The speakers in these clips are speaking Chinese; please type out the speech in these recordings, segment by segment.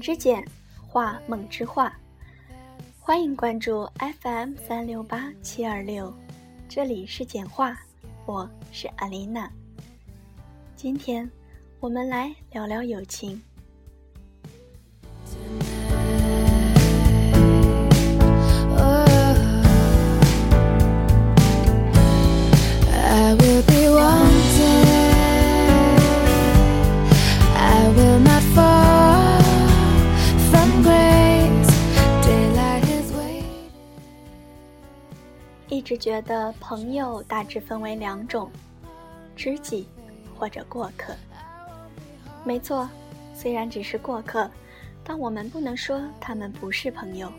之简，画梦之画。欢迎关注 FM 三六八七二六，这里是简画，我是阿琳娜。今天我们来聊聊友情。一直觉得朋友大致分为两种，知己或者过客。没错，虽然只是过客，但我们不能说他们不是朋友。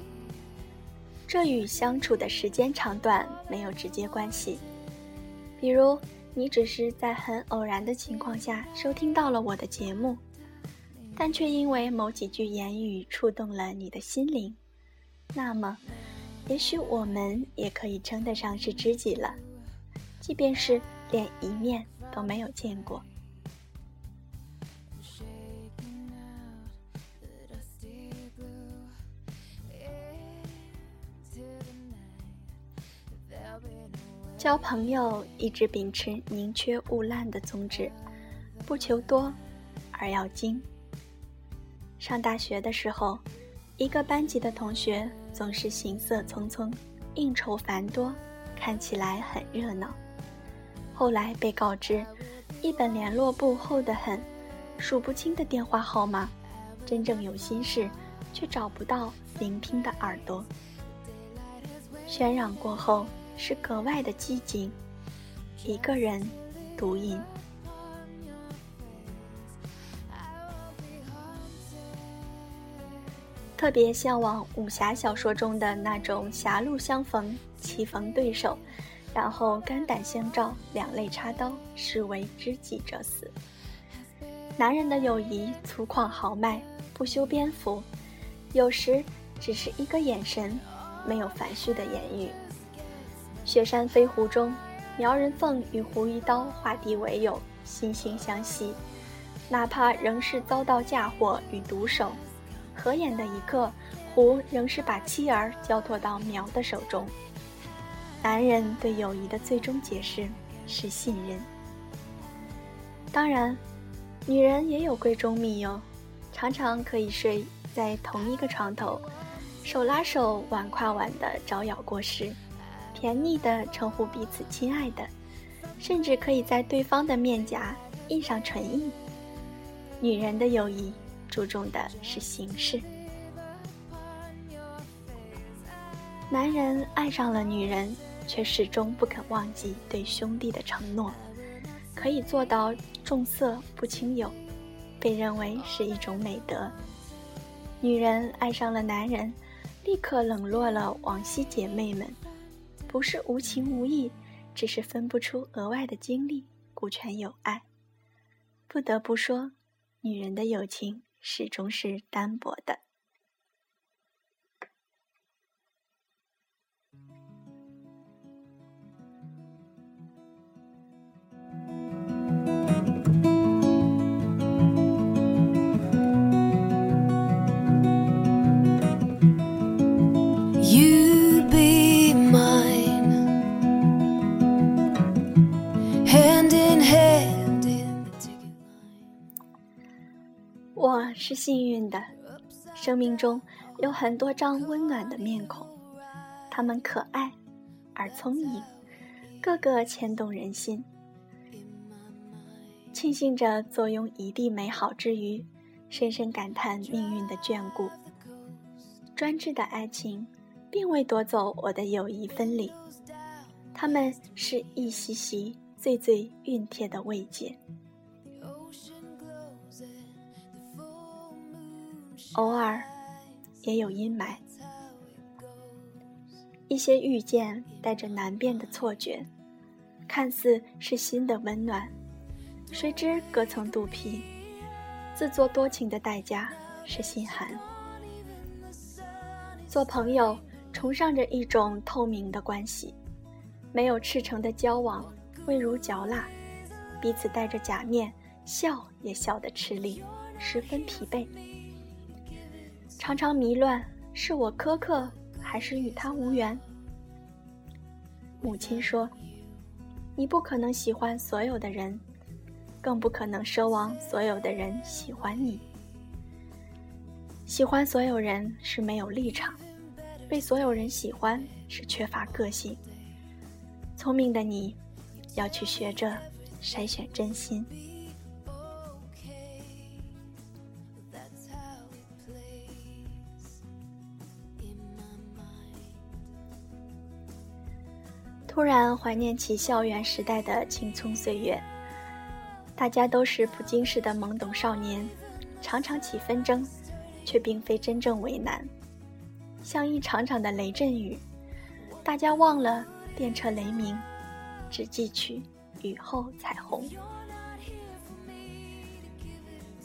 这与相处的时间长短没有直接关系。比如，你只是在很偶然的情况下收听到了我的节目，但却因为某几句言语触动了你的心灵，那么。也许我们也可以称得上是知己了，即便是连一面都没有见过。交朋友一直秉持宁缺毋滥的宗旨，不求多，而要精。上大学的时候，一个班级的同学。总是行色匆匆，应酬繁多，看起来很热闹。后来被告知，一本联络簿厚得很，数不清的电话号码，真正有心事，却找不到聆听的耳朵。喧嚷过后，是格外的寂静，一个人独饮。特别向往武侠小说中的那种狭路相逢，棋逢对手，然后肝胆相照，两肋插刀，视为知己者死。男人的友谊粗犷豪迈，不修边幅，有时只是一个眼神，没有繁絮的言语。雪山飞狐中，苗人凤与胡一刀化敌为友，惺惺相惜，哪怕仍是遭到嫁祸与毒手。合眼的一刻，胡仍是把妻儿交托到苗的手中。男人对友谊的最终解释是信任。当然，女人也有闺中密友，常常可以睡在同一个床头，手拉手、腕跨腕的招摇过市，甜腻的称呼彼此亲爱的，甚至可以在对方的面颊印上唇印。女人的友谊。注重的是形式。男人爱上了女人，却始终不肯忘记对兄弟的承诺，可以做到重色不轻友，被认为是一种美德。女人爱上了男人，立刻冷落了往昔姐妹们，不是无情无义，只是分不出额外的精力顾全友爱。不得不说，女人的友情。始终是单薄的。是幸运的，生命中有很多张温暖的面孔，他们可爱而聪颖，个个牵动人心。庆幸着坐拥一地美好之余，深深感叹命运的眷顾。专制的爱情，并未夺走我的友谊分离，他们是一席席最最熨帖的慰藉。偶尔，也有阴霾。一些遇见带着难辨的错觉，看似是心的温暖，谁知隔层肚皮。自作多情的代价是心寒。做朋友，崇尚着一种透明的关系，没有赤诚的交往，味如嚼蜡，彼此戴着假面，笑也笑得吃力，十分疲惫。常常迷乱，是我苛刻，还是与他无缘？母亲说：“你不可能喜欢所有的人，更不可能奢望所有的人喜欢你。喜欢所有人是没有立场，被所有人喜欢是缺乏个性。聪明的你，要去学着筛选真心。”突然怀念起校园时代的青葱岁月，大家都是不经事的懵懂少年，常常起纷争，却并非真正为难，像一场场的雷阵雨，大家忘了电掣雷鸣，只记取雨后彩虹。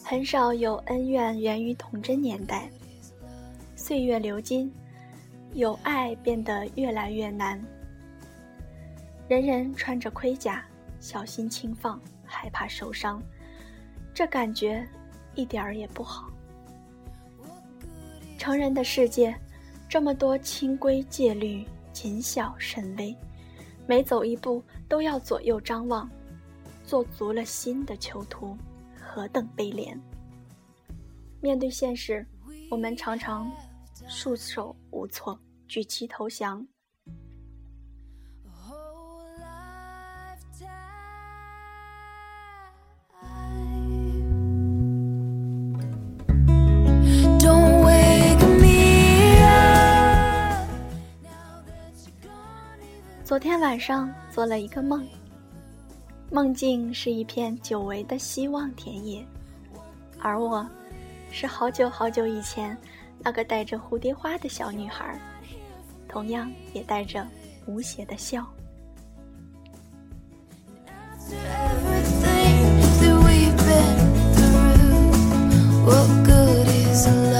很少有恩怨源于童真年代，岁月流金，有爱变得越来越难。人人穿着盔甲，小心轻放，害怕受伤，这感觉一点儿也不好。成人的世界，这么多清规戒律，谨小慎微，每走一步都要左右张望，做足了心的囚徒，何等悲怜！面对现实，我们常常束手无措，举旗投降。昨天晚上做了一个梦，梦境是一片久违的希望田野，而我，是好久好久以前那个带着蝴蝶花的小女孩，同样也带着无邪的笑。What good is